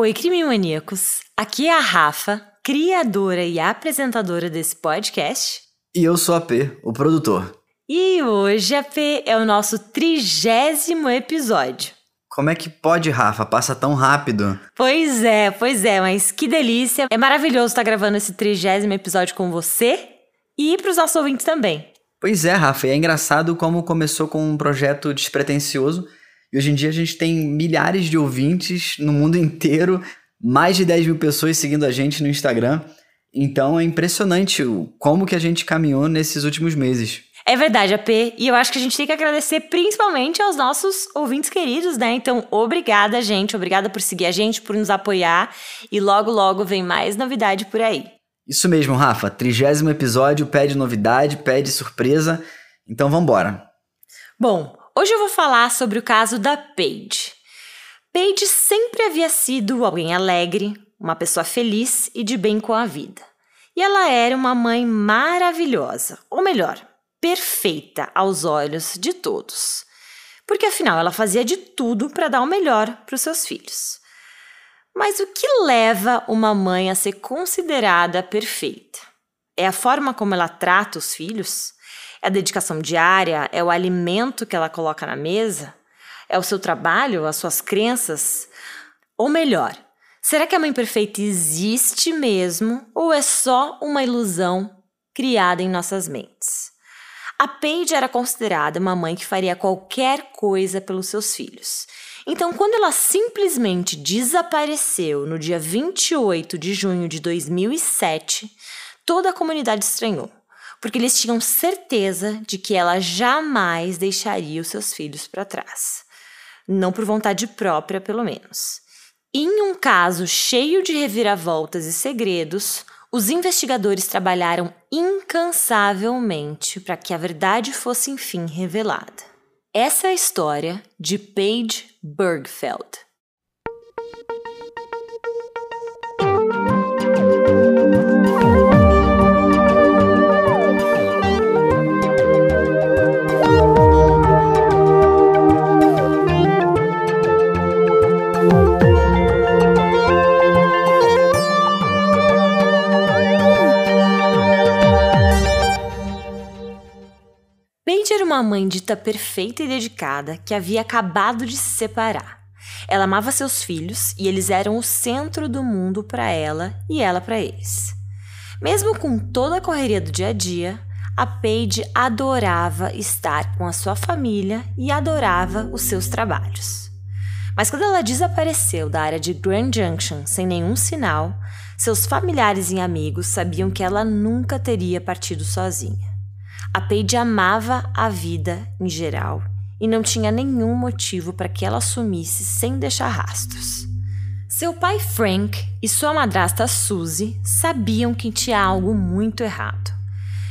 Oi, crime maníacos. Aqui é a Rafa, criadora e apresentadora desse podcast. E eu sou a P, o produtor. E hoje a P é o nosso trigésimo episódio. Como é que pode, Rafa? Passa tão rápido. Pois é, pois é, mas que delícia. É maravilhoso estar gravando esse trigésimo episódio com você e para os nossos ouvintes também. Pois é, Rafa, e é engraçado como começou com um projeto despretensioso e hoje em dia a gente tem milhares de ouvintes no mundo inteiro, mais de 10 mil pessoas seguindo a gente no Instagram. Então é impressionante como que a gente caminhou nesses últimos meses. É verdade, AP. E eu acho que a gente tem que agradecer principalmente aos nossos ouvintes queridos, né? Então, obrigada, gente. Obrigada por seguir a gente, por nos apoiar. E logo, logo vem mais novidade por aí. Isso mesmo, Rafa. Trigésimo episódio pede novidade, pede surpresa. Então, vambora. Bom, Hoje eu vou falar sobre o caso da Paige. Paige sempre havia sido alguém alegre, uma pessoa feliz e de bem com a vida. E ela era uma mãe maravilhosa, ou melhor, perfeita aos olhos de todos. Porque afinal ela fazia de tudo para dar o melhor para os seus filhos. Mas o que leva uma mãe a ser considerada perfeita? É a forma como ela trata os filhos? É a dedicação diária? É o alimento que ela coloca na mesa? É o seu trabalho? As suas crenças? Ou melhor, será que a mãe perfeita existe mesmo ou é só uma ilusão criada em nossas mentes? A Paige era considerada uma mãe que faria qualquer coisa pelos seus filhos. Então, quando ela simplesmente desapareceu no dia 28 de junho de 2007, toda a comunidade estranhou porque eles tinham certeza de que ela jamais deixaria os seus filhos para trás. Não por vontade própria, pelo menos. Em um caso cheio de reviravoltas e segredos, os investigadores trabalharam incansavelmente para que a verdade fosse enfim revelada. Essa é a história de Paige Bergfeld. Uma mãe dita perfeita e dedicada que havia acabado de se separar. Ela amava seus filhos e eles eram o centro do mundo para ela e ela para eles. Mesmo com toda a correria do dia a dia, a Paige adorava estar com a sua família e adorava os seus trabalhos. Mas quando ela desapareceu da área de Grand Junction sem nenhum sinal, seus familiares e amigos sabiam que ela nunca teria partido sozinha. A Paige amava a vida em geral e não tinha nenhum motivo para que ela sumisse sem deixar rastros. Seu pai Frank e sua madrasta Suzy sabiam que tinha algo muito errado.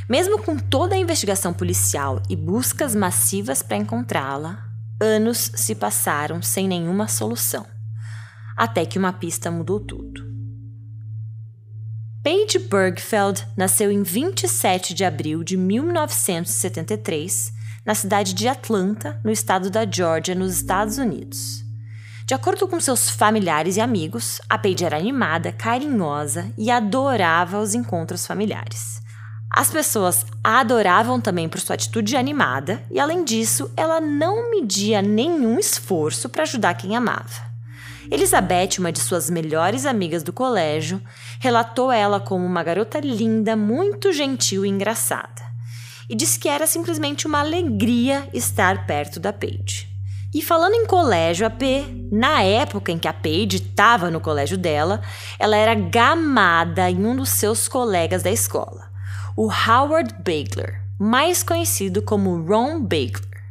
Mesmo com toda a investigação policial e buscas massivas para encontrá-la, anos se passaram sem nenhuma solução. Até que uma pista mudou tudo. Paige Bergfeld nasceu em 27 de abril de 1973, na cidade de Atlanta, no estado da Georgia, nos Estados Unidos. De acordo com seus familiares e amigos, a Paige era animada, carinhosa e adorava os encontros familiares. As pessoas a adoravam também por sua atitude animada e, além disso, ela não media nenhum esforço para ajudar quem amava. Elizabeth, uma de suas melhores amigas do colégio, relatou ela como uma garota linda, muito gentil e engraçada. E disse que era simplesmente uma alegria estar perto da Paige. E falando em colégio, a P, na época em que a Paige estava no colégio dela, ela era gamada em um dos seus colegas da escola, o Howard Bagler, mais conhecido como Ron Bagler.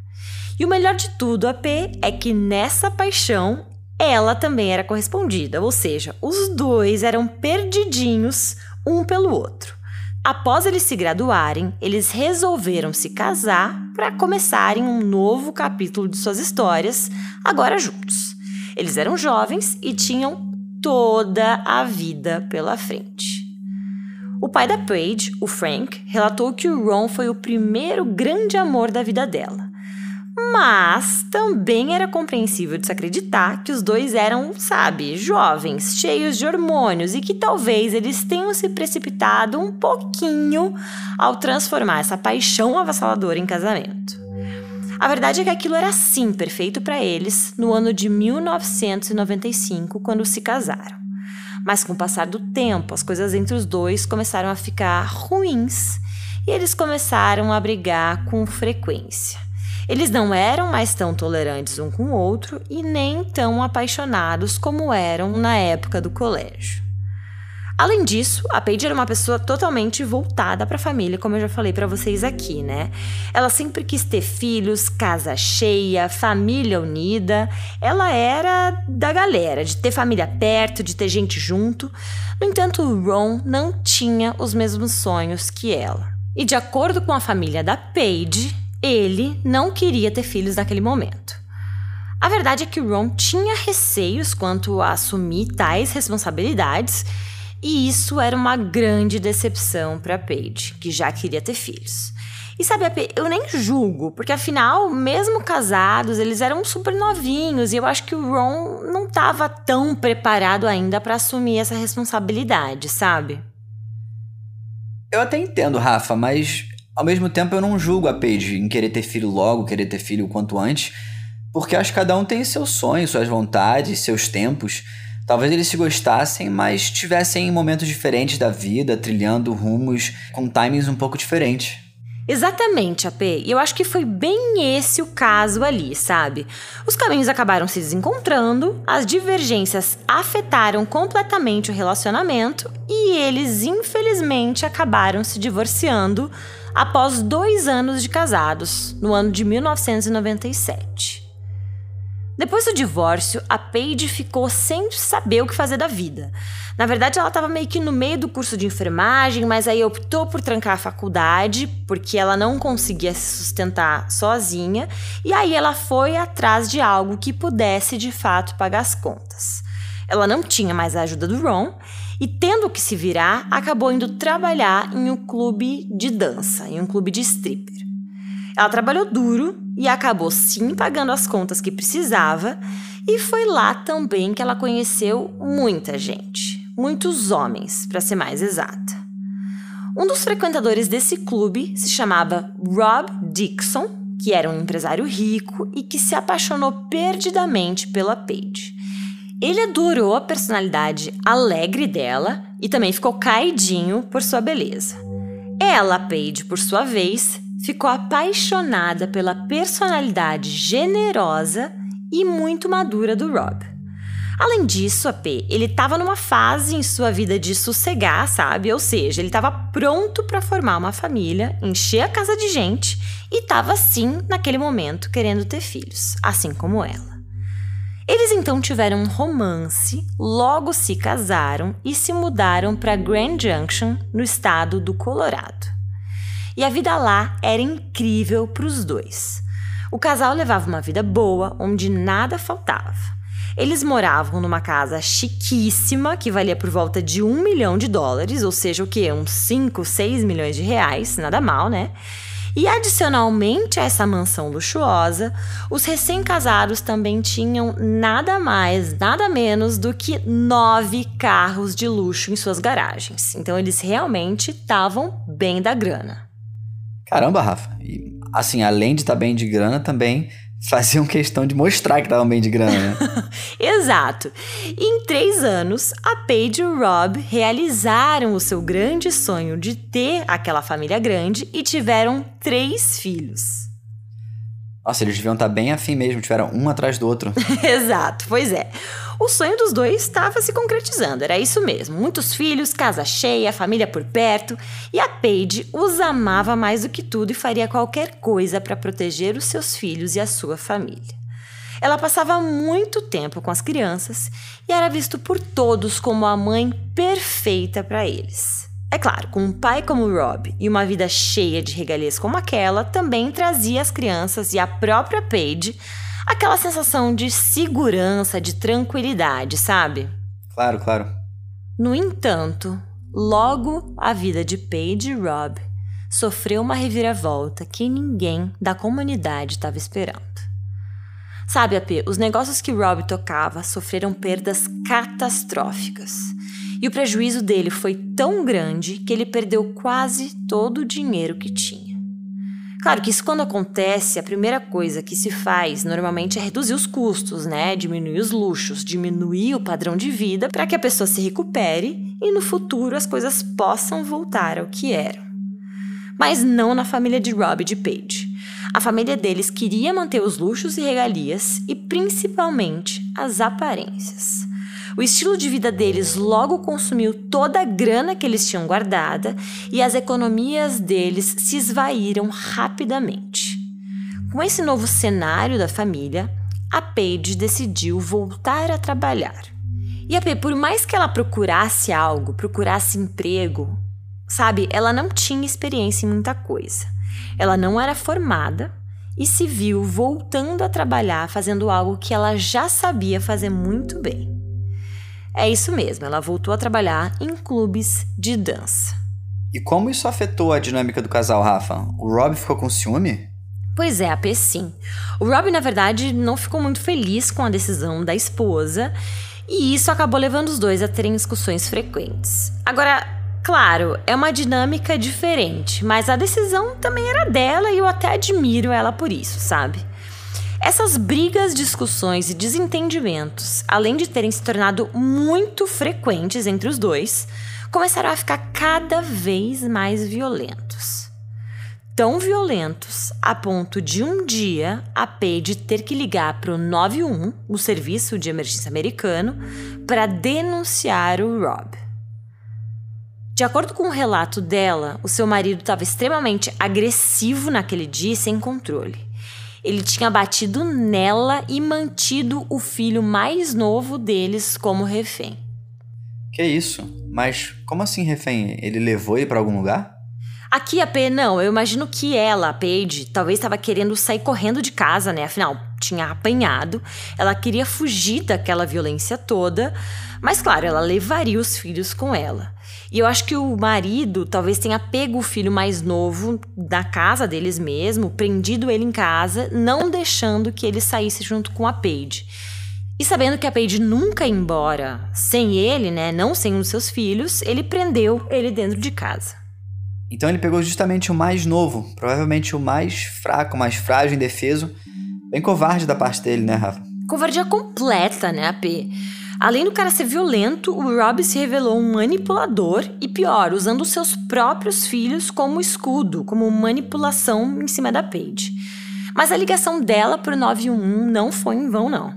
E o melhor de tudo, a P, é que nessa paixão ela também era correspondida, ou seja, os dois eram perdidinhos um pelo outro. Após eles se graduarem, eles resolveram se casar para começarem um novo capítulo de suas histórias, agora juntos. Eles eram jovens e tinham toda a vida pela frente. O pai da Paige, o Frank, relatou que o Ron foi o primeiro grande amor da vida dela. Mas também era compreensível de se acreditar que os dois eram, sabe, jovens, cheios de hormônios e que talvez eles tenham se precipitado um pouquinho ao transformar essa paixão avassaladora em casamento. A verdade é que aquilo era sim perfeito para eles no ano de 1995, quando se casaram. Mas com o passar do tempo, as coisas entre os dois começaram a ficar ruins e eles começaram a brigar com frequência. Eles não eram mais tão tolerantes um com o outro e nem tão apaixonados como eram na época do colégio. Além disso, a Paige era uma pessoa totalmente voltada para a família, como eu já falei para vocês aqui, né? Ela sempre quis ter filhos, casa cheia, família unida. Ela era da galera, de ter família perto, de ter gente junto. No entanto, o Ron não tinha os mesmos sonhos que ela. E de acordo com a família da Paige, ele não queria ter filhos naquele momento. A verdade é que Ron tinha receios quanto a assumir tais responsabilidades e isso era uma grande decepção para Paige, que já queria ter filhos. E sabe, eu nem julgo, porque afinal, mesmo casados, eles eram super novinhos e eu acho que o Ron não estava tão preparado ainda para assumir essa responsabilidade, sabe? Eu até entendo, Rafa, mas ao mesmo tempo eu não julgo a Paige em querer ter filho logo, querer ter filho o quanto antes, porque acho que cada um tem seus sonhos, suas vontades, seus tempos. Talvez eles se gostassem, mas tivessem momentos diferentes da vida, trilhando rumos com timings um pouco diferentes. Exatamente, AP. E eu acho que foi bem esse o caso ali, sabe? Os caminhos acabaram se desencontrando, as divergências afetaram completamente o relacionamento e eles, infelizmente, acabaram se divorciando após dois anos de casados, no ano de 1997. Depois do divórcio, a Paige ficou sem saber o que fazer da vida. Na verdade, ela estava meio que no meio do curso de enfermagem, mas aí optou por trancar a faculdade, porque ela não conseguia se sustentar sozinha, e aí ela foi atrás de algo que pudesse de fato pagar as contas. Ela não tinha mais a ajuda do Ron e, tendo que se virar, acabou indo trabalhar em um clube de dança, em um clube de stripper. Ela trabalhou duro e acabou sim pagando as contas que precisava, e foi lá também que ela conheceu muita gente, muitos homens, para ser mais exata. Um dos frequentadores desse clube se chamava Rob Dixon, que era um empresário rico e que se apaixonou perdidamente pela Paige. Ele adorou a personalidade alegre dela e também ficou caidinho por sua beleza. Ela, Paige, por sua vez, ficou apaixonada pela personalidade generosa e muito madura do Rob. Além disso, a P, ele estava numa fase em sua vida de sossegar, sabe? Ou seja, ele estava pronto para formar uma família, encher a casa de gente e estava sim, naquele momento, querendo ter filhos, assim como ela. Eles então tiveram um romance, logo se casaram e se mudaram para Grand Junction, no estado do Colorado. E a vida lá era incrível para os dois. O casal levava uma vida boa, onde nada faltava. Eles moravam numa casa chiquíssima, que valia por volta de um milhão de dólares, ou seja, o que? Uns 5, 6 milhões de reais, nada mal, né? E adicionalmente a essa mansão luxuosa, os recém-casados também tinham nada mais, nada menos do que nove carros de luxo em suas garagens. Então eles realmente estavam bem da grana. Caramba, Rafa. E, assim, além de estar tá bem de grana, também faziam questão de mostrar que estavam bem de grana, né? Exato. Em três anos, a Paige e o Rob realizaram o seu grande sonho de ter aquela família grande e tiveram três filhos. Nossa, eles deviam estar bem afim mesmo, tiveram um atrás do outro. Exato, pois é. O sonho dos dois estava se concretizando, era isso mesmo. Muitos filhos, casa cheia, família por perto. E a Paige os amava mais do que tudo e faria qualquer coisa para proteger os seus filhos e a sua família. Ela passava muito tempo com as crianças e era visto por todos como a mãe perfeita para eles. É claro, com um pai como Rob e uma vida cheia de regalias como aquela, também trazia às crianças e à própria Paige aquela sensação de segurança, de tranquilidade, sabe? Claro, claro. No entanto, logo a vida de Paige e Rob sofreu uma reviravolta que ninguém da comunidade estava esperando. Sabe, AP, os negócios que Rob tocava sofreram perdas catastróficas. E o prejuízo dele foi tão grande que ele perdeu quase todo o dinheiro que tinha. Claro que isso quando acontece, a primeira coisa que se faz normalmente é reduzir os custos, né? Diminuir os luxos, diminuir o padrão de vida para que a pessoa se recupere e no futuro as coisas possam voltar ao que eram. Mas não na família de Rob e de Paige. A família deles queria manter os luxos e regalias e principalmente as aparências. O estilo de vida deles logo consumiu toda a grana que eles tinham guardada e as economias deles se esvaíram rapidamente. Com esse novo cenário da família, a Paige decidiu voltar a trabalhar. E a P, por mais que ela procurasse algo, procurasse emprego, sabe, ela não tinha experiência em muita coisa. Ela não era formada e se viu voltando a trabalhar fazendo algo que ela já sabia fazer muito bem. É isso mesmo, ela voltou a trabalhar em clubes de dança. E como isso afetou a dinâmica do casal, Rafa? O Rob ficou com ciúme? Pois é, a P sim. O Rob, na verdade, não ficou muito feliz com a decisão da esposa e isso acabou levando os dois a terem discussões frequentes. Agora, claro, é uma dinâmica diferente, mas a decisão também era dela e eu até admiro ela por isso, sabe? Essas brigas, discussões e desentendimentos, além de terem se tornado muito frequentes entre os dois, começaram a ficar cada vez mais violentos. Tão violentos a ponto de um dia a Paige ter que ligar para o 91, o serviço de emergência americano, para denunciar o Rob. De acordo com o relato dela, o seu marido estava extremamente agressivo naquele dia e sem controle. Ele tinha batido nela e mantido o filho mais novo deles como refém. Que isso? Mas como assim refém? Ele levou ele para algum lugar? Aqui a P, não, eu imagino que ela, a Paige, talvez estava querendo sair correndo de casa, né? Afinal, tinha apanhado, ela queria fugir daquela violência toda, mas claro, ela levaria os filhos com ela. E eu acho que o marido talvez tenha pego o filho mais novo da casa deles mesmo, prendido ele em casa, não deixando que ele saísse junto com a Paige. E sabendo que a Paige nunca ia embora sem ele, né, não sem um dos seus filhos, ele prendeu ele dentro de casa. Então ele pegou justamente o mais novo, provavelmente o mais fraco, mais frágil, indefeso. Bem covarde da parte dele, né, Rafa? Covardia completa, né, AP? Além do cara ser violento, o Rob se revelou um manipulador e pior, usando seus próprios filhos como escudo, como manipulação em cima da Paige. Mas a ligação dela pro 911 não foi em vão, não.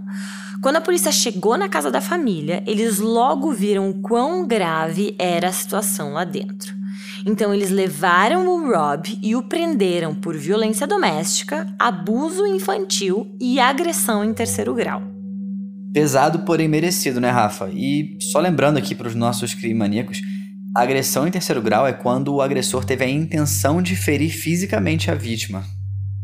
Quando a polícia chegou na casa da família, eles logo viram o quão grave era a situação lá dentro. Então eles levaram o Rob e o prenderam por violência doméstica, abuso infantil e agressão em terceiro grau. Pesado, porém merecido, né, Rafa? E só lembrando aqui para os nossos crime maníacos, agressão em terceiro grau é quando o agressor teve a intenção de ferir fisicamente a vítima.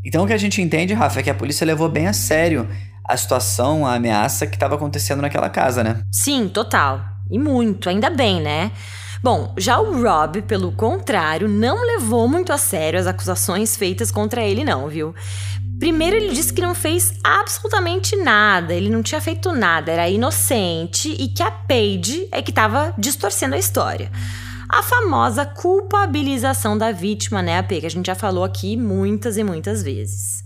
Então o que a gente entende, Rafa, é que a polícia levou bem a sério a situação, a ameaça que estava acontecendo naquela casa, né? Sim, total. E muito, ainda bem, né? Bom, já o Rob, pelo contrário, não levou muito a sério as acusações feitas contra ele, não, viu? Primeiro, ele disse que não fez absolutamente nada, ele não tinha feito nada, era inocente e que a Paige é que estava distorcendo a história. A famosa culpabilização da vítima, né, AP, que a gente já falou aqui muitas e muitas vezes.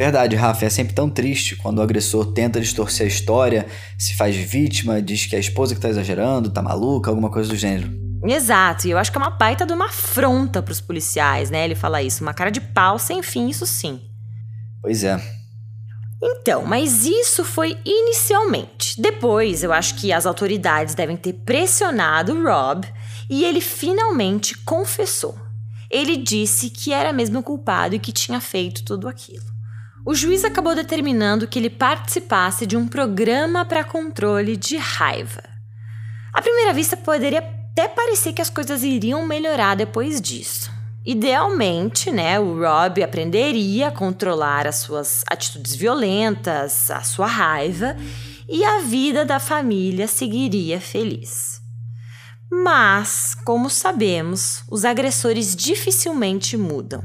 Verdade, Rafa, é sempre tão triste quando o agressor tenta distorcer a história, se faz vítima, diz que é a esposa que tá exagerando, tá maluca, alguma coisa do gênero. Exato, e eu acho que é uma baita de uma afronta pros policiais, né? Ele fala isso, uma cara de pau sem fim, isso sim. Pois é. Então, mas isso foi inicialmente. Depois, eu acho que as autoridades devem ter pressionado o Rob e ele finalmente confessou. Ele disse que era mesmo culpado e que tinha feito tudo aquilo. O juiz acabou determinando que ele participasse de um programa para controle de raiva. À primeira vista, poderia até parecer que as coisas iriam melhorar depois disso. Idealmente, né, o Rob aprenderia a controlar as suas atitudes violentas, a sua raiva, e a vida da família seguiria feliz. Mas, como sabemos, os agressores dificilmente mudam.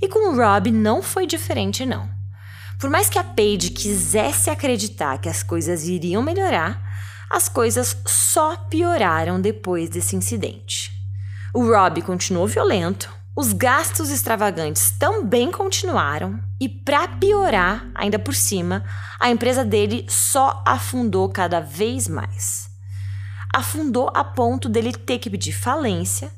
E com o Rob não foi diferente, não. Por mais que a Paige quisesse acreditar que as coisas iriam melhorar, as coisas só pioraram depois desse incidente. O Rob continuou violento, os gastos extravagantes também continuaram e, para piorar, ainda por cima, a empresa dele só afundou cada vez mais. Afundou a ponto dele ter que pedir falência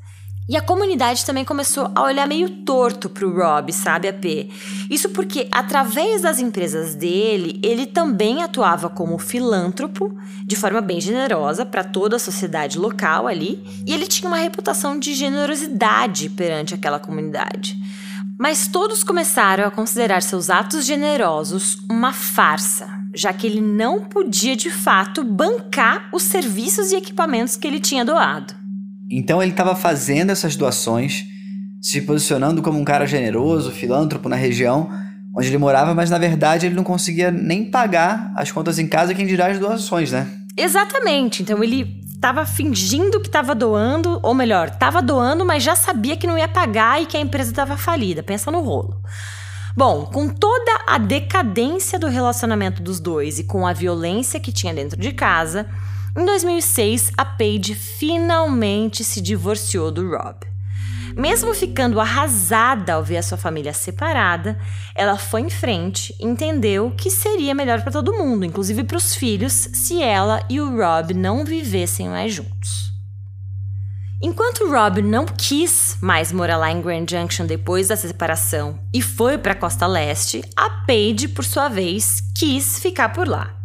e a comunidade também começou a olhar meio torto pro Rob, sabe, AP? Isso porque, através das empresas dele, ele também atuava como filântropo, de forma bem generosa para toda a sociedade local ali, e ele tinha uma reputação de generosidade perante aquela comunidade. Mas todos começaram a considerar seus atos generosos uma farsa, já que ele não podia de fato bancar os serviços e equipamentos que ele tinha doado. Então ele estava fazendo essas doações, se posicionando como um cara generoso, filântropo na região onde ele morava, mas na verdade ele não conseguia nem pagar as contas em casa, quem dirá as doações, né? Exatamente. Então ele estava fingindo que estava doando, ou melhor, estava doando, mas já sabia que não ia pagar e que a empresa estava falida. Pensa no rolo. Bom, com toda a decadência do relacionamento dos dois e com a violência que tinha dentro de casa, em 2006, a Paige finalmente se divorciou do Rob. Mesmo ficando arrasada ao ver a sua família separada, ela foi em frente e entendeu que seria melhor para todo mundo, inclusive para os filhos, se ela e o Rob não vivessem mais juntos. Enquanto Rob não quis mais morar lá em Grand Junction depois da separação e foi para a costa leste, a Paige, por sua vez, quis ficar por lá.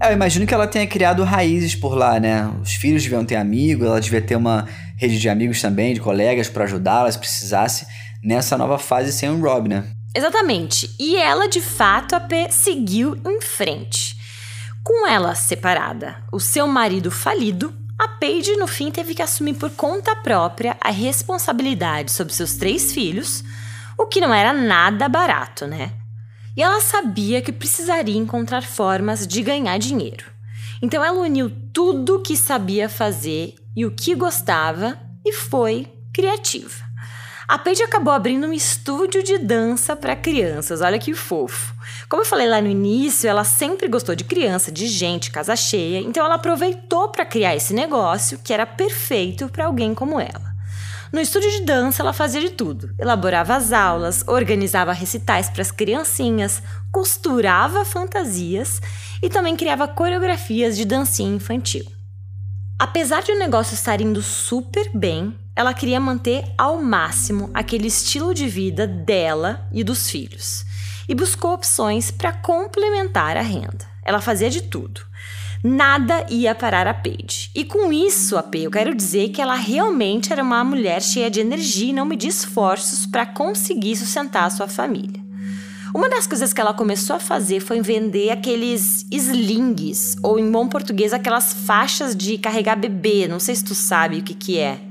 Eu imagino que ela tenha criado raízes por lá, né? Os filhos deviam ter amigos, ela devia ter uma rede de amigos também, de colegas para ajudá-la se precisasse nessa nova fase sem o Rob, né? Exatamente. E ela, de fato, a P seguiu em frente. Com ela separada, o seu marido falido, a Paige, no fim, teve que assumir por conta própria a responsabilidade sobre seus três filhos, o que não era nada barato, né? E ela sabia que precisaria encontrar formas de ganhar dinheiro. Então ela uniu tudo o que sabia fazer e o que gostava e foi criativa. A Paige acabou abrindo um estúdio de dança para crianças, olha que fofo. Como eu falei lá no início, ela sempre gostou de criança, de gente, casa cheia, então ela aproveitou para criar esse negócio que era perfeito para alguém como ela. No estúdio de dança, ela fazia de tudo: elaborava as aulas, organizava recitais para as criancinhas, costurava fantasias e também criava coreografias de dancinha infantil. Apesar de o negócio estar indo super bem, ela queria manter ao máximo aquele estilo de vida dela e dos filhos e buscou opções para complementar a renda. Ela fazia de tudo nada ia parar a Paige. E com isso, a P, eu quero dizer que ela realmente era uma mulher cheia de energia e não media esforços para conseguir sustentar a sua família. Uma das coisas que ela começou a fazer foi vender aqueles slings, ou em bom português, aquelas faixas de carregar bebê. Não sei se tu sabe o que, que é.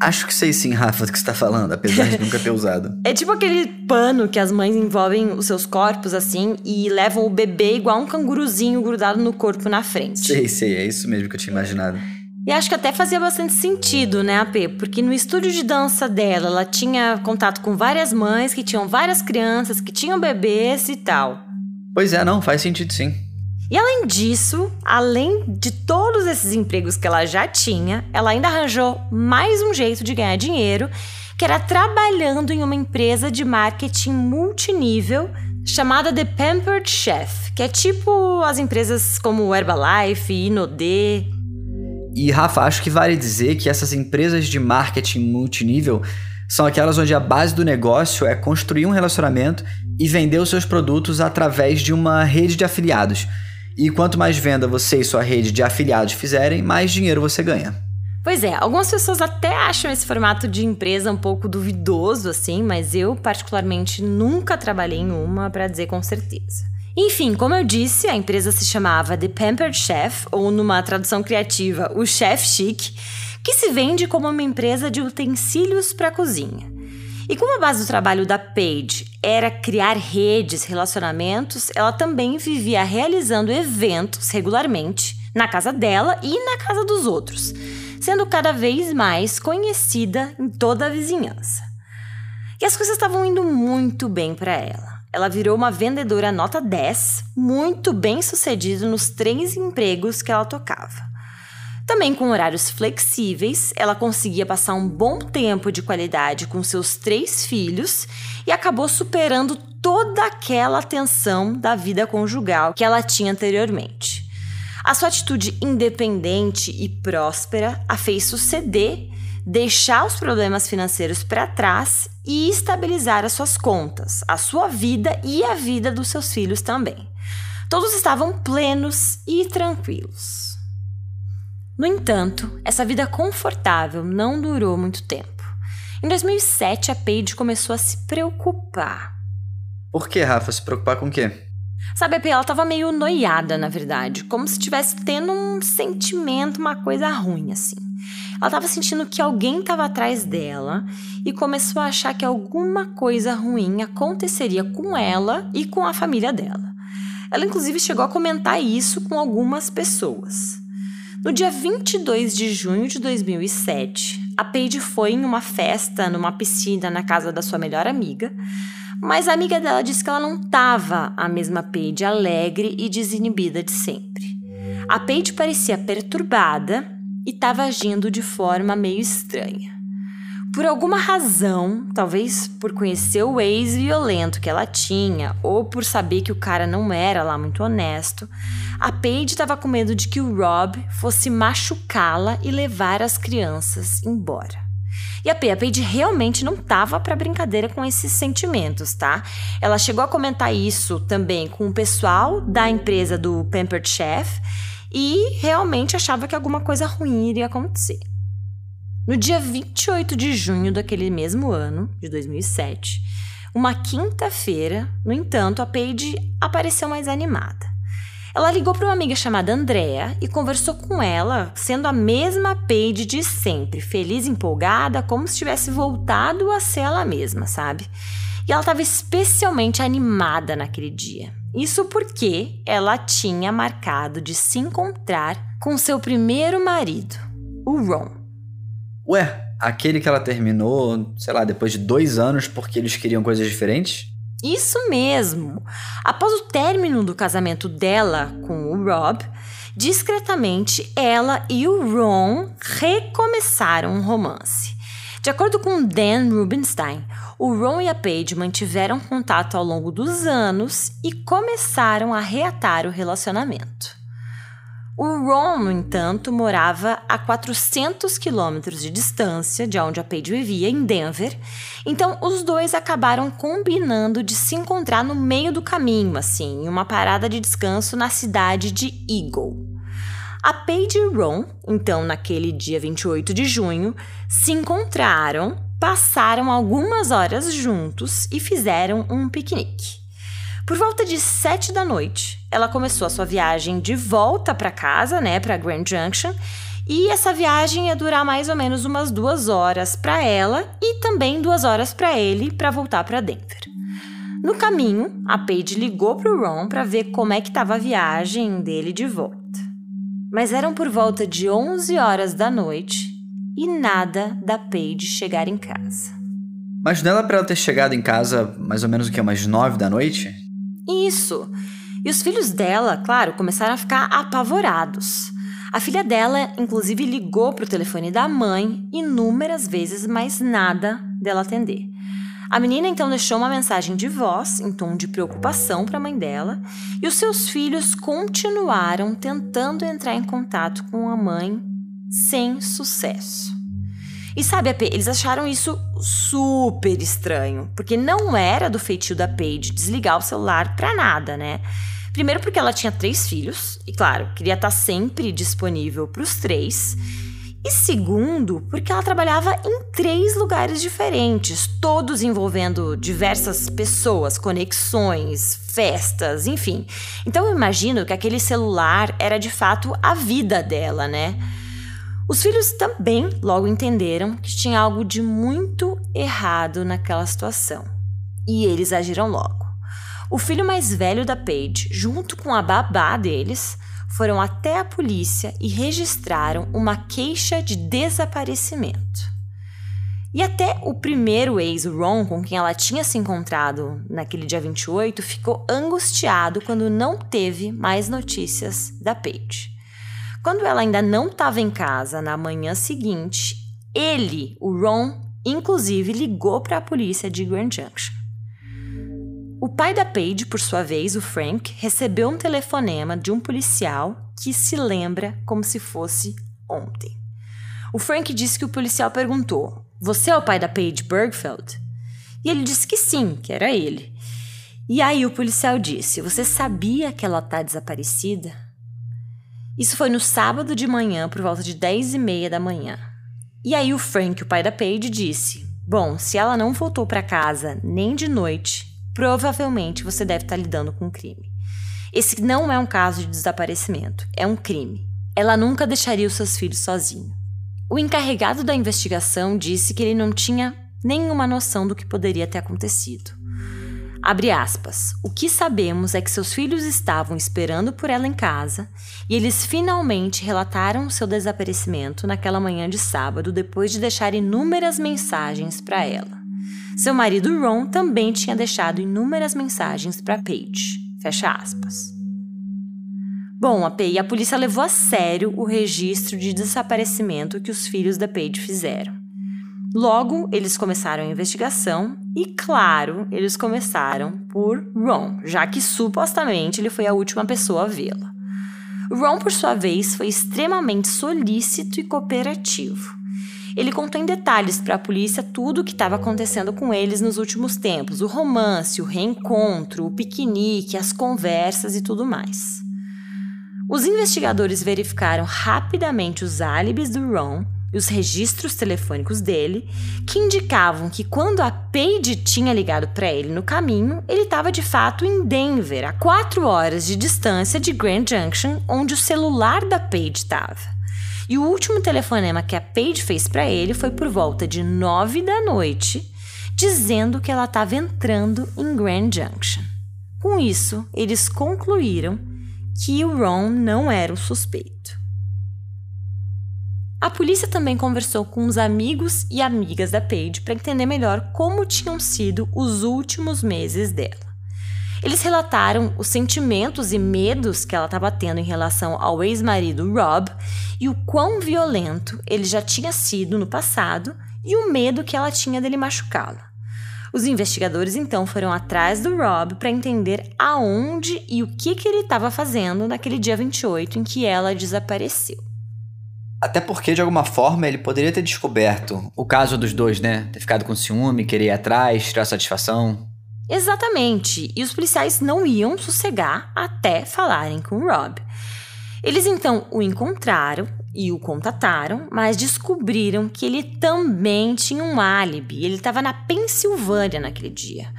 Acho que sei sim, Rafa, do que você tá falando, apesar de nunca ter usado. É tipo aquele pano que as mães envolvem os seus corpos assim e levam o bebê igual um canguruzinho grudado no corpo na frente. Sei, sei, é isso mesmo que eu tinha imaginado. E acho que até fazia bastante sentido, né, AP? Porque no estúdio de dança dela, ela tinha contato com várias mães que tinham várias crianças, que tinham bebês e tal. Pois é, não, faz sentido sim. E além disso, além de todos esses empregos que ela já tinha, ela ainda arranjou mais um jeito de ganhar dinheiro, que era trabalhando em uma empresa de marketing multinível chamada The Pampered Chef, que é tipo as empresas como Herbalife, Inodê. E Rafa, acho que vale dizer que essas empresas de marketing multinível são aquelas onde a base do negócio é construir um relacionamento e vender os seus produtos através de uma rede de afiliados. E quanto mais venda você e sua rede de afiliados fizerem, mais dinheiro você ganha. Pois é, algumas pessoas até acham esse formato de empresa um pouco duvidoso, assim, mas eu, particularmente, nunca trabalhei em uma para dizer com certeza. Enfim, como eu disse, a empresa se chamava The Pampered Chef, ou numa tradução criativa, o Chef Chic, que se vende como uma empresa de utensílios para cozinha. E como a base do trabalho da Paige era criar redes, relacionamentos, ela também vivia realizando eventos regularmente na casa dela e na casa dos outros, sendo cada vez mais conhecida em toda a vizinhança. E as coisas estavam indo muito bem para ela. Ela virou uma vendedora nota 10, muito bem sucedida nos três empregos que ela tocava. Também com horários flexíveis, ela conseguia passar um bom tempo de qualidade com seus três filhos e acabou superando toda aquela tensão da vida conjugal que ela tinha anteriormente. A sua atitude independente e próspera a fez suceder, deixar os problemas financeiros para trás e estabilizar as suas contas, a sua vida e a vida dos seus filhos também. Todos estavam plenos e tranquilos. No entanto, essa vida confortável não durou muito tempo. Em 2007, a Paige começou a se preocupar. Por que, Rafa? Se preocupar com o quê? Sabe, a P, ela tava meio noiada, na verdade, como se estivesse tendo um sentimento, uma coisa ruim, assim. Ela tava sentindo que alguém tava atrás dela e começou a achar que alguma coisa ruim aconteceria com ela e com a família dela. Ela, inclusive, chegou a comentar isso com algumas pessoas. No dia 22 de junho de 2007, a Paige foi em uma festa numa piscina na casa da sua melhor amiga, mas a amiga dela disse que ela não estava a mesma Paige alegre e desinibida de sempre. A Paige parecia perturbada e estava agindo de forma meio estranha. Por alguma razão, talvez por conhecer o ex violento que ela tinha, ou por saber que o cara não era lá muito honesto, a Paige estava com medo de que o Rob fosse machucá-la e levar as crianças embora. E a Paige realmente não estava para brincadeira com esses sentimentos, tá? Ela chegou a comentar isso também com o pessoal da empresa do Pampered Chef e realmente achava que alguma coisa ruim iria acontecer. No dia 28 de junho daquele mesmo ano, de 2007, uma quinta-feira, no entanto, a Paige apareceu mais animada. Ela ligou para uma amiga chamada Andrea e conversou com ela, sendo a mesma Paige de sempre, feliz empolgada, como se tivesse voltado a ser ela mesma, sabe? E ela estava especialmente animada naquele dia. Isso porque ela tinha marcado de se encontrar com seu primeiro marido, o Ron. Ué, aquele que ela terminou, sei lá, depois de dois anos porque eles queriam coisas diferentes? Isso mesmo! Após o término do casamento dela com o Rob, discretamente ela e o Ron recomeçaram um romance. De acordo com Dan Rubinstein, o Ron e a Paige mantiveram contato ao longo dos anos e começaram a reatar o relacionamento. O Ron, no entanto, morava a 400 quilômetros de distância de onde a Paige vivia, em Denver, então os dois acabaram combinando de se encontrar no meio do caminho, assim, em uma parada de descanso na cidade de Eagle. A Paige e Ron, então naquele dia 28 de junho, se encontraram, passaram algumas horas juntos e fizeram um piquenique. Por volta de sete da noite, ela começou a sua viagem de volta para casa, né, para Grand Junction, e essa viagem ia durar mais ou menos umas duas horas para ela e também duas horas para ele para voltar para Denver. No caminho, a Paige ligou para o Ron para ver como é que estava a viagem dele de volta. Mas eram por volta de 11 horas da noite e nada da Paige chegar em casa. Mas não para ela ter chegado em casa mais ou menos o que umas nove da noite? Isso! E os filhos dela, claro, começaram a ficar apavorados. A filha dela, inclusive, ligou para o telefone da mãe inúmeras vezes, mas nada dela atender. A menina então deixou uma mensagem de voz em tom de preocupação para a mãe dela, e os seus filhos continuaram tentando entrar em contato com a mãe sem sucesso. E sabe, eles acharam isso super estranho, porque não era do feitio da Paige desligar o celular pra nada, né? Primeiro porque ela tinha três filhos, e claro, queria estar sempre disponível para os três. E segundo, porque ela trabalhava em três lugares diferentes, todos envolvendo diversas pessoas, conexões, festas, enfim. Então eu imagino que aquele celular era de fato a vida dela, né? Os filhos também logo entenderam que tinha algo de muito errado naquela situação. E eles agiram logo. O filho mais velho da Paige, junto com a babá deles, foram até a polícia e registraram uma queixa de desaparecimento. E até o primeiro ex, Ron, com quem ela tinha se encontrado naquele dia 28, ficou angustiado quando não teve mais notícias da Paige. Quando ela ainda não estava em casa na manhã seguinte, ele, o Ron, inclusive ligou para a polícia de Grand Junction. O pai da Paige, por sua vez, o Frank, recebeu um telefonema de um policial que se lembra como se fosse ontem. O Frank disse que o policial perguntou: você é o pai da Paige Bergfeld? E ele disse que sim, que era ele. E aí o policial disse: Você sabia que ela está desaparecida? Isso foi no sábado de manhã, por volta de 10 e meia da manhã. E aí o Frank, o pai da Paige, disse: Bom, se ela não voltou para casa nem de noite, provavelmente você deve estar tá lidando com um crime. Esse não é um caso de desaparecimento, é um crime. Ela nunca deixaria os seus filhos sozinhos. O encarregado da investigação disse que ele não tinha nenhuma noção do que poderia ter acontecido. Abre aspas. O que sabemos é que seus filhos estavam esperando por ela em casa e eles finalmente relataram seu desaparecimento naquela manhã de sábado depois de deixar inúmeras mensagens para ela. Seu marido Ron também tinha deixado inúmeras mensagens para Paige. Fecha aspas. Bom, a PI, a polícia levou a sério o registro de desaparecimento que os filhos da Paige fizeram. Logo, eles começaram a investigação e, claro, eles começaram por Ron, já que supostamente ele foi a última pessoa a vê-la. Ron, por sua vez, foi extremamente solícito e cooperativo. Ele contou em detalhes para a polícia tudo o que estava acontecendo com eles nos últimos tempos: o romance, o reencontro, o piquenique, as conversas e tudo mais. Os investigadores verificaram rapidamente os álibis do Ron e os registros telefônicos dele, que indicavam que quando a Paige tinha ligado para ele no caminho, ele estava de fato em Denver, a quatro horas de distância de Grand Junction, onde o celular da Paige estava. E o último telefonema que a Paige fez para ele foi por volta de nove da noite, dizendo que ela estava entrando em Grand Junction. Com isso, eles concluíram que o Ron não era o suspeito. A polícia também conversou com os amigos e amigas da Paige para entender melhor como tinham sido os últimos meses dela. Eles relataram os sentimentos e medos que ela estava tendo em relação ao ex-marido Rob e o quão violento ele já tinha sido no passado e o medo que ela tinha dele machucá-la. Os investigadores então foram atrás do Rob para entender aonde e o que, que ele estava fazendo naquele dia 28 em que ela desapareceu. Até porque, de alguma forma, ele poderia ter descoberto o caso dos dois, né? Ter ficado com ciúme, querer ir atrás, tirar satisfação. Exatamente. E os policiais não iam sossegar até falarem com o Rob. Eles então o encontraram e o contataram, mas descobriram que ele também tinha um álibi. Ele estava na Pensilvânia naquele dia.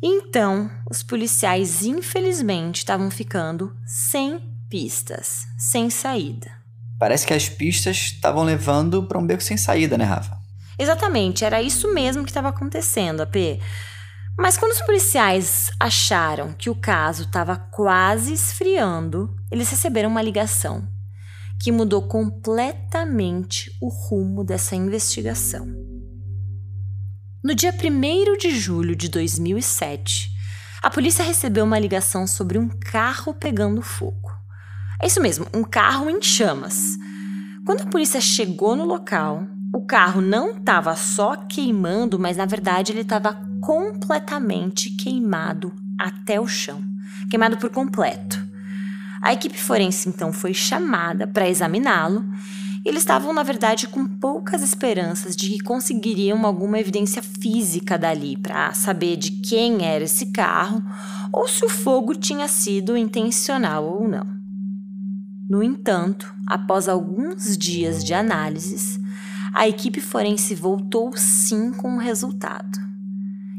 Então, os policiais, infelizmente, estavam ficando sem pistas, sem saída. Parece que as pistas estavam levando para um beco sem saída, né, Rafa? Exatamente, era isso mesmo que estava acontecendo, AP. Mas quando os policiais acharam que o caso estava quase esfriando, eles receberam uma ligação que mudou completamente o rumo dessa investigação. No dia 1 de julho de 2007, a polícia recebeu uma ligação sobre um carro pegando fogo. É isso mesmo, um carro em chamas. Quando a polícia chegou no local, o carro não estava só queimando, mas na verdade ele estava completamente queimado até o chão queimado por completo. A equipe forense então foi chamada para examiná-lo. Eles estavam, na verdade, com poucas esperanças de que conseguiriam alguma evidência física dali para saber de quem era esse carro ou se o fogo tinha sido intencional ou não. No entanto, após alguns dias de análises, a equipe forense voltou sim com o resultado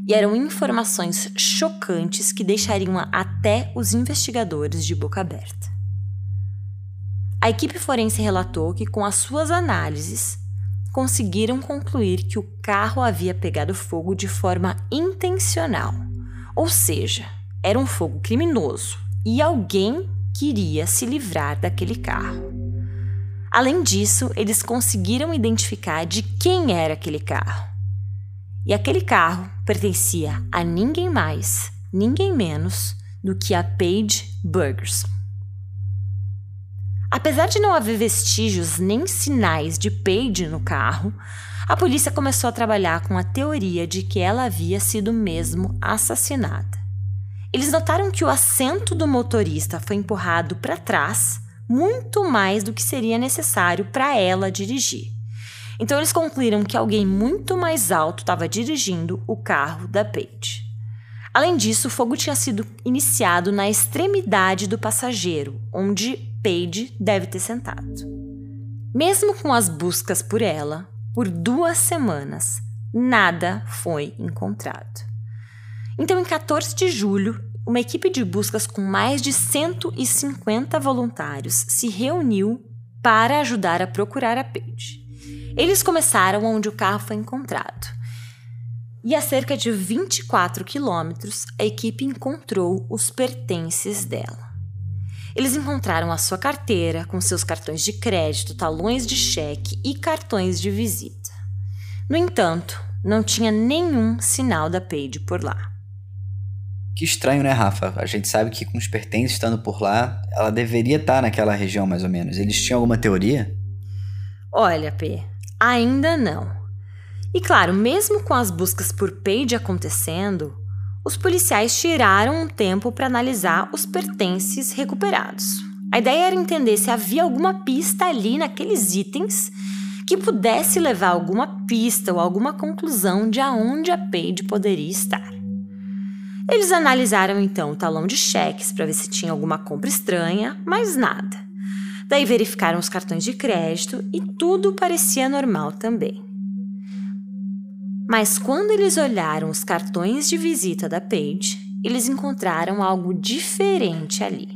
e eram informações chocantes que deixariam até os investigadores de boca aberta. A equipe forense relatou que, com as suas análises, conseguiram concluir que o carro havia pegado fogo de forma intencional, ou seja, era um fogo criminoso e alguém queria se livrar daquele carro. Além disso, eles conseguiram identificar de quem era aquele carro. E aquele carro pertencia a ninguém mais, ninguém menos do que a Paige Burgerson. Apesar de não haver vestígios nem sinais de Paige no carro, a polícia começou a trabalhar com a teoria de que ela havia sido mesmo assassinada. Eles notaram que o assento do motorista foi empurrado para trás muito mais do que seria necessário para ela dirigir. Então eles concluíram que alguém muito mais alto estava dirigindo o carro da Paige. Além disso, o fogo tinha sido iniciado na extremidade do passageiro, onde Paige deve ter sentado. Mesmo com as buscas por ela, por duas semanas, nada foi encontrado. Então, em 14 de julho, uma equipe de buscas com mais de 150 voluntários se reuniu para ajudar a procurar a Paige. Eles começaram onde o carro foi encontrado. E a cerca de 24 quilômetros, a equipe encontrou os pertences dela. Eles encontraram a sua carteira com seus cartões de crédito, talões de cheque e cartões de visita. No entanto, não tinha nenhum sinal da Paige por lá. Que estranho, né, Rafa? A gente sabe que com os pertences estando por lá, ela deveria estar naquela região mais ou menos. Eles tinham alguma teoria? Olha, P, Ainda não. E claro, mesmo com as buscas por Paige acontecendo, os policiais tiraram um tempo para analisar os pertences recuperados. A ideia era entender se havia alguma pista ali naqueles itens que pudesse levar alguma pista ou alguma conclusão de aonde a Paige poderia estar. Eles analisaram então o talão de cheques para ver se tinha alguma compra estranha, mas nada. Daí verificaram os cartões de crédito e tudo parecia normal também. Mas quando eles olharam os cartões de visita da Paige, eles encontraram algo diferente ali.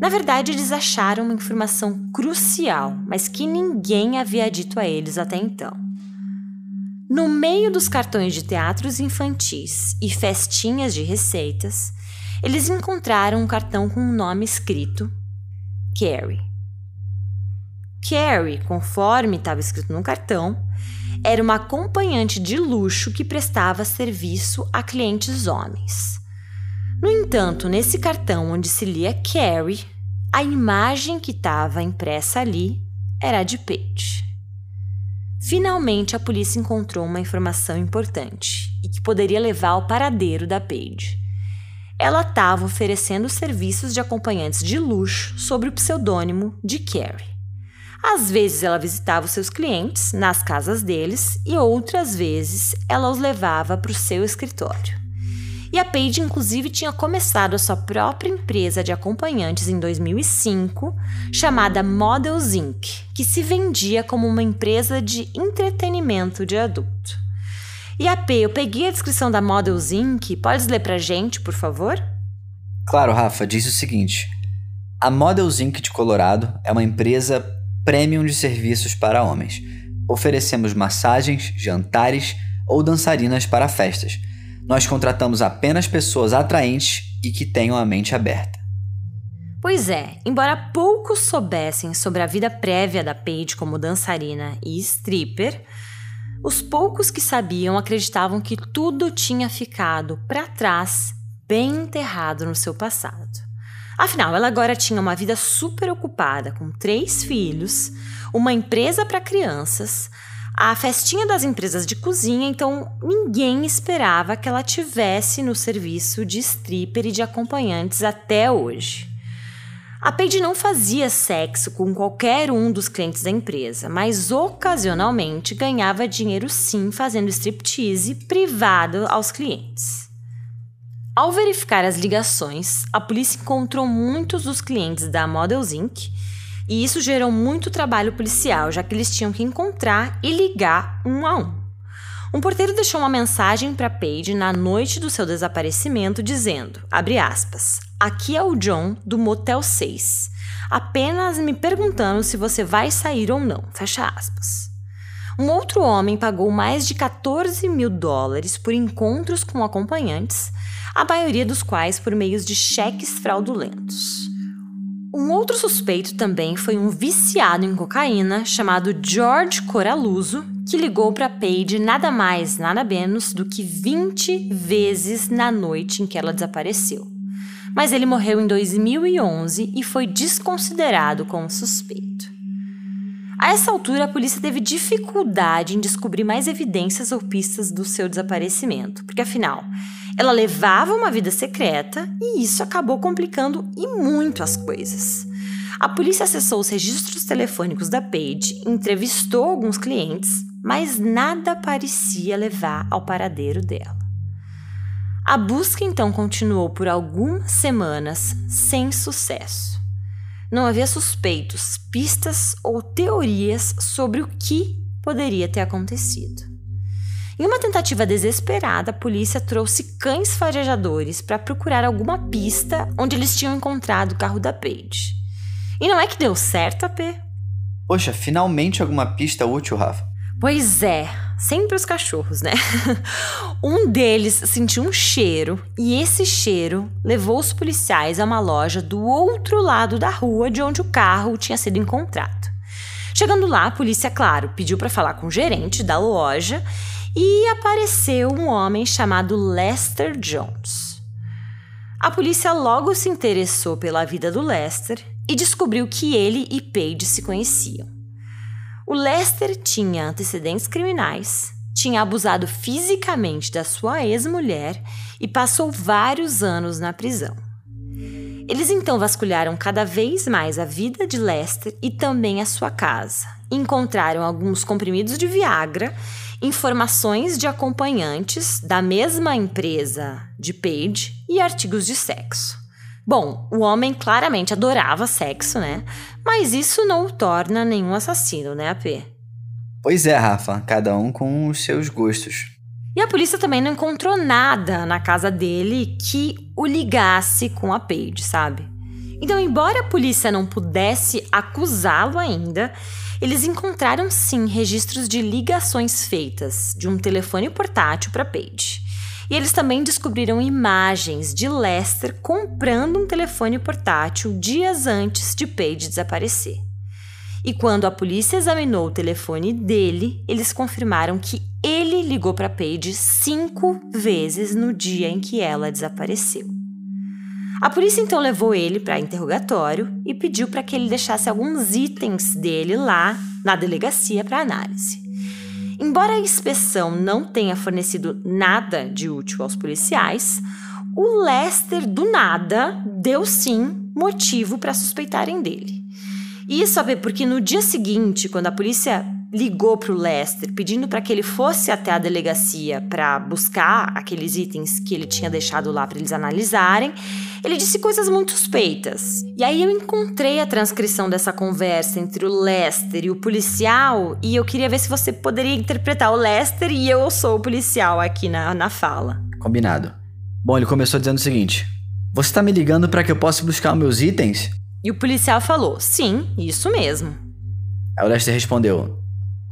Na verdade, eles acharam uma informação crucial, mas que ninguém havia dito a eles até então. No meio dos cartões de teatros infantis e festinhas de receitas, eles encontraram um cartão com um nome escrito Carrie. Carrie, conforme estava escrito no cartão, era uma acompanhante de luxo que prestava serviço a clientes homens. No entanto, nesse cartão onde se lia Carrie, a imagem que estava impressa ali era de Paige. Finalmente, a polícia encontrou uma informação importante e que poderia levar ao paradeiro da Paige ela estava oferecendo serviços de acompanhantes de luxo sob o pseudônimo de Carrie. Às vezes ela visitava os seus clientes nas casas deles e outras vezes ela os levava para o seu escritório. E a Paige, inclusive, tinha começado a sua própria empresa de acompanhantes em 2005, chamada Models Inc., que se vendia como uma empresa de entretenimento de adulto. E a P, eu peguei a descrição da Models Inc. Podes ler pra gente, por favor? Claro, Rafa, diz o seguinte: A Models Inc. de Colorado é uma empresa premium de serviços para homens. Oferecemos massagens, jantares ou dançarinas para festas. Nós contratamos apenas pessoas atraentes e que tenham a mente aberta. Pois é, embora poucos soubessem sobre a vida prévia da Paige como dançarina e stripper, os poucos que sabiam acreditavam que tudo tinha ficado para trás, bem enterrado no seu passado. Afinal, ela agora tinha uma vida super ocupada, com três filhos, uma empresa para crianças, a festinha das empresas de cozinha, então ninguém esperava que ela tivesse no serviço de stripper e de acompanhantes até hoje. A Paige não fazia sexo com qualquer um dos clientes da empresa, mas ocasionalmente ganhava dinheiro sim fazendo striptease privado aos clientes. Ao verificar as ligações, a polícia encontrou muitos dos clientes da Models Inc. E isso gerou muito trabalho policial, já que eles tinham que encontrar e ligar um a um. Um porteiro deixou uma mensagem para Paige na noite do seu desaparecimento dizendo, aspas, aqui é o John do Motel 6, apenas me perguntando se você vai sair ou não, fecha aspas. Um outro homem pagou mais de 14 mil dólares por encontros com acompanhantes, a maioria dos quais por meios de cheques fraudulentos. Um outro suspeito também foi um viciado em cocaína chamado George Coraluso, que ligou para Paige nada mais, nada menos do que 20 vezes na noite em que ela desapareceu. Mas ele morreu em 2011 e foi desconsiderado como suspeito. A essa altura, a polícia teve dificuldade em descobrir mais evidências ou pistas do seu desaparecimento, porque afinal, ela levava uma vida secreta e isso acabou complicando e muito as coisas. A polícia acessou os registros telefônicos da Paige, entrevistou alguns clientes, mas nada parecia levar ao paradeiro dela. A busca então continuou por algumas semanas sem sucesso. Não havia suspeitos, pistas ou teorias sobre o que poderia ter acontecido. Em uma tentativa desesperada, a polícia trouxe cães farejadores para procurar alguma pista onde eles tinham encontrado o carro da Paige. E não é que deu certo, AP? Poxa, finalmente alguma pista útil, Rafa. Pois é, sempre os cachorros, né? um deles sentiu um cheiro e esse cheiro levou os policiais a uma loja do outro lado da rua de onde o carro tinha sido encontrado. Chegando lá, a polícia, claro, pediu para falar com o gerente da loja e apareceu um homem chamado Lester Jones. A polícia logo se interessou pela vida do Lester e descobriu que ele e Paige se conheciam. O Lester tinha antecedentes criminais, tinha abusado fisicamente da sua ex-mulher e passou vários anos na prisão. Eles então vasculharam cada vez mais a vida de Lester e também a sua casa. Encontraram alguns comprimidos de Viagra, informações de acompanhantes da mesma empresa de Page e artigos de sexo. Bom, o homem claramente adorava sexo, né? Mas isso não o torna nenhum assassino, né, AP? Pois é, Rafa, cada um com os seus gostos. E a polícia também não encontrou nada na casa dele que o ligasse com a Paige, sabe? Então, embora a polícia não pudesse acusá-lo ainda, eles encontraram sim registros de ligações feitas de um telefone portátil para Paige. E eles também descobriram imagens de Lester comprando um telefone portátil dias antes de Paige desaparecer. E quando a polícia examinou o telefone dele, eles confirmaram que ele ligou para Paige cinco vezes no dia em que ela desapareceu. A polícia então levou ele para interrogatório e pediu para que ele deixasse alguns itens dele lá na delegacia para análise. Embora a inspeção não tenha fornecido nada de útil aos policiais, o Lester, do nada, deu sim motivo para suspeitarem dele. Isso sabe porque no dia seguinte, quando a polícia ligou para o Lester pedindo para que ele fosse até a delegacia para buscar aqueles itens que ele tinha deixado lá para eles analisarem, ele disse coisas muito suspeitas. E aí eu encontrei a transcrição dessa conversa entre o Lester e o policial e eu queria ver se você poderia interpretar o Lester e eu sou o policial aqui na, na fala. Combinado. Bom, ele começou dizendo o seguinte: Você tá me ligando para que eu possa buscar meus itens? E o policial falou: Sim, isso mesmo. Aí o Lester respondeu: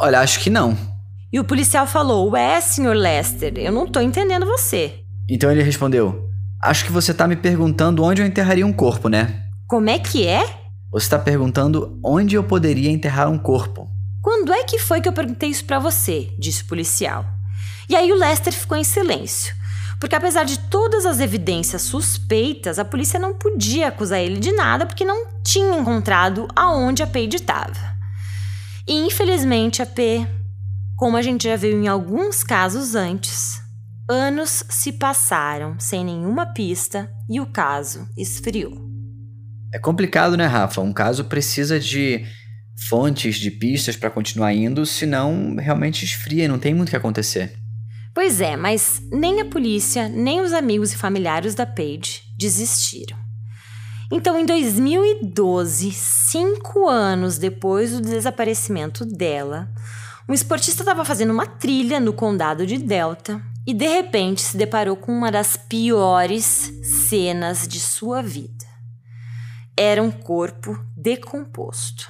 Olha, acho que não. E o policial falou: Ué, senhor Lester, eu não tô entendendo você. Então ele respondeu: Acho que você tá me perguntando onde eu enterraria um corpo, né? Como é que é? Você está perguntando onde eu poderia enterrar um corpo. Quando é que foi que eu perguntei isso para você? disse o policial. E aí o Lester ficou em silêncio, porque apesar de todas as evidências suspeitas, a polícia não podia acusar ele de nada porque não tinha encontrado aonde a Paige estava. E infelizmente a P, como a gente já viu em alguns casos antes, Anos se passaram sem nenhuma pista e o caso esfriou. É complicado, né, Rafa? Um caso precisa de fontes, de pistas para continuar indo, senão realmente esfria, não tem muito o que acontecer. Pois é, mas nem a polícia, nem os amigos e familiares da Paige desistiram. Então, em 2012, cinco anos depois do desaparecimento dela, um esportista estava fazendo uma trilha no condado de Delta e de repente se deparou com uma das piores cenas de sua vida. Era um corpo decomposto.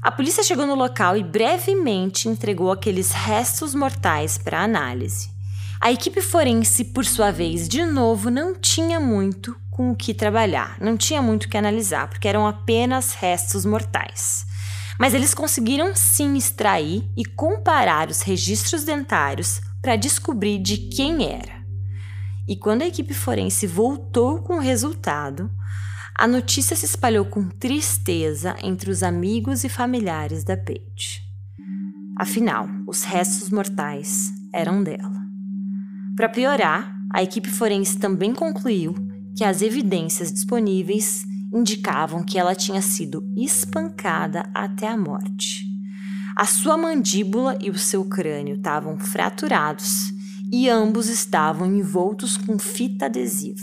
A polícia chegou no local e brevemente entregou aqueles restos mortais para análise. A equipe forense, por sua vez, de novo, não tinha muito com o que trabalhar, não tinha muito o que analisar, porque eram apenas restos mortais. Mas eles conseguiram sim extrair e comparar os registros dentários para descobrir de quem era. E quando a equipe forense voltou com o resultado, a notícia se espalhou com tristeza entre os amigos e familiares da Paige. Afinal, os restos mortais eram dela. Para piorar, a equipe forense também concluiu que as evidências disponíveis indicavam que ela tinha sido espancada até a morte. A sua mandíbula e o seu crânio estavam fraturados e ambos estavam envoltos com fita adesiva.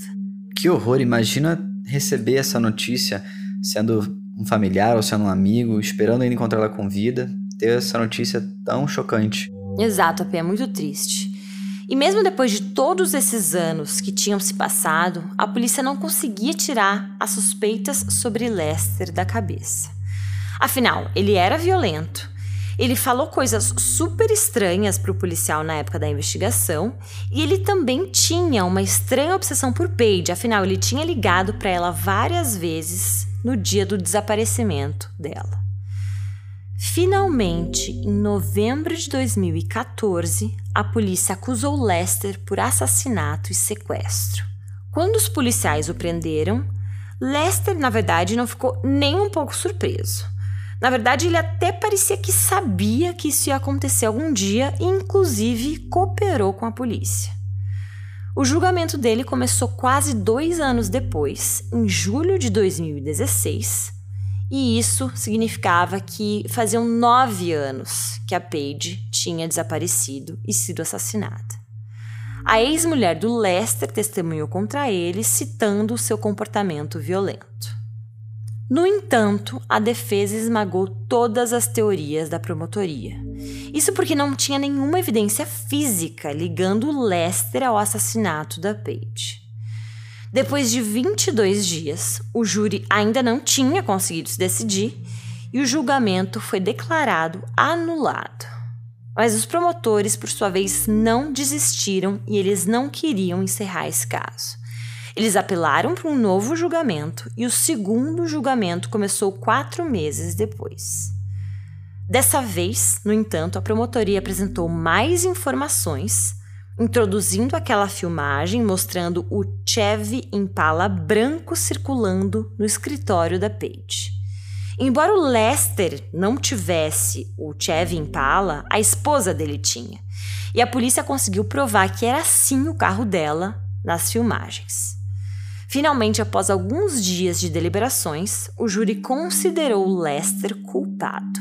Que horror! Imagina receber essa notícia sendo um familiar ou sendo um amigo, esperando ainda encontrá-la com vida, ter essa notícia tão chocante. Exato, é muito triste. E mesmo depois de todos esses anos que tinham se passado, a polícia não conseguia tirar as suspeitas sobre Lester da cabeça. Afinal, ele era violento, ele falou coisas super estranhas para o policial na época da investigação e ele também tinha uma estranha obsessão por Paige, afinal, ele tinha ligado para ela várias vezes no dia do desaparecimento dela. Finalmente, em novembro de 2014, a polícia acusou Lester por assassinato e sequestro. Quando os policiais o prenderam, Lester, na verdade, não ficou nem um pouco surpreso. Na verdade, ele até parecia que sabia que isso ia acontecer algum dia e, inclusive, cooperou com a polícia. O julgamento dele começou quase dois anos depois, em julho de 2016, e isso significava que faziam nove anos que a Paige tinha desaparecido e sido assassinada. A ex-mulher do Lester testemunhou contra ele, citando o seu comportamento violento. No entanto, a defesa esmagou todas as teorias da promotoria. Isso porque não tinha nenhuma evidência física ligando Lester ao assassinato da Paige. Depois de 22 dias, o júri ainda não tinha conseguido se decidir e o julgamento foi declarado anulado. Mas os promotores, por sua vez, não desistiram e eles não queriam encerrar esse caso. Eles apelaram para um novo julgamento e o segundo julgamento começou quatro meses depois. Dessa vez, no entanto, a promotoria apresentou mais informações, introduzindo aquela filmagem mostrando o Chevy Impala branco circulando no escritório da Paige. Embora o Lester não tivesse o Chevy Impala, a esposa dele tinha. E a polícia conseguiu provar que era sim o carro dela nas filmagens. Finalmente, após alguns dias de deliberações, o júri considerou Lester culpado.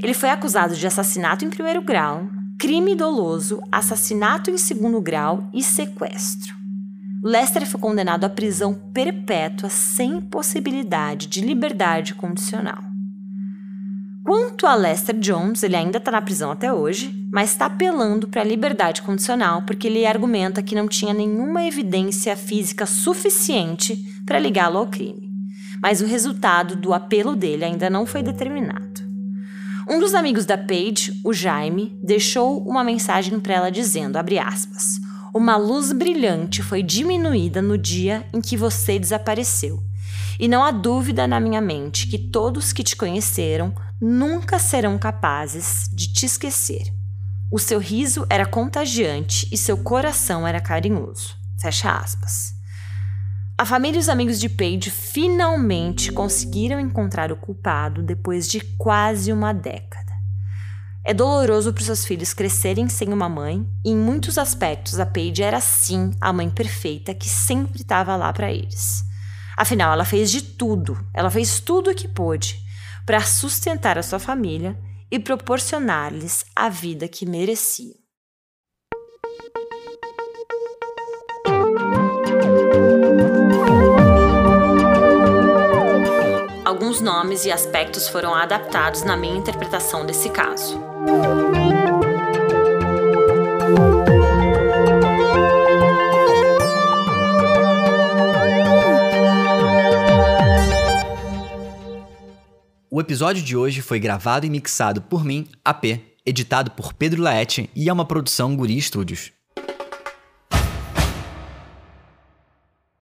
Ele foi acusado de assassinato em primeiro grau, crime doloso, assassinato em segundo grau e sequestro. Lester foi condenado à prisão perpétua sem possibilidade de liberdade condicional. Quanto a Lester Jones, ele ainda está na prisão até hoje, mas está apelando para a liberdade condicional porque ele argumenta que não tinha nenhuma evidência física suficiente para ligá-lo ao crime. Mas o resultado do apelo dele ainda não foi determinado. Um dos amigos da Paige, o Jaime, deixou uma mensagem para ela dizendo, aspas, uma luz brilhante foi diminuída no dia em que você desapareceu. E não há dúvida na minha mente que todos que te conheceram nunca serão capazes de te esquecer. O seu riso era contagiante e seu coração era carinhoso. Fecha aspas. A família e os amigos de Paige finalmente conseguiram encontrar o culpado depois de quase uma década. É doloroso para os seus filhos crescerem sem uma mãe, e em muitos aspectos a Paige era sim a mãe perfeita que sempre estava lá para eles. Afinal, ela fez de tudo, ela fez tudo o que pôde para sustentar a sua família e proporcionar-lhes a vida que mereciam. Alguns nomes e aspectos foram adaptados na minha interpretação desse caso. O episódio de hoje foi gravado e mixado por mim, AP, editado por Pedro Laete e é uma produção Guri Studios.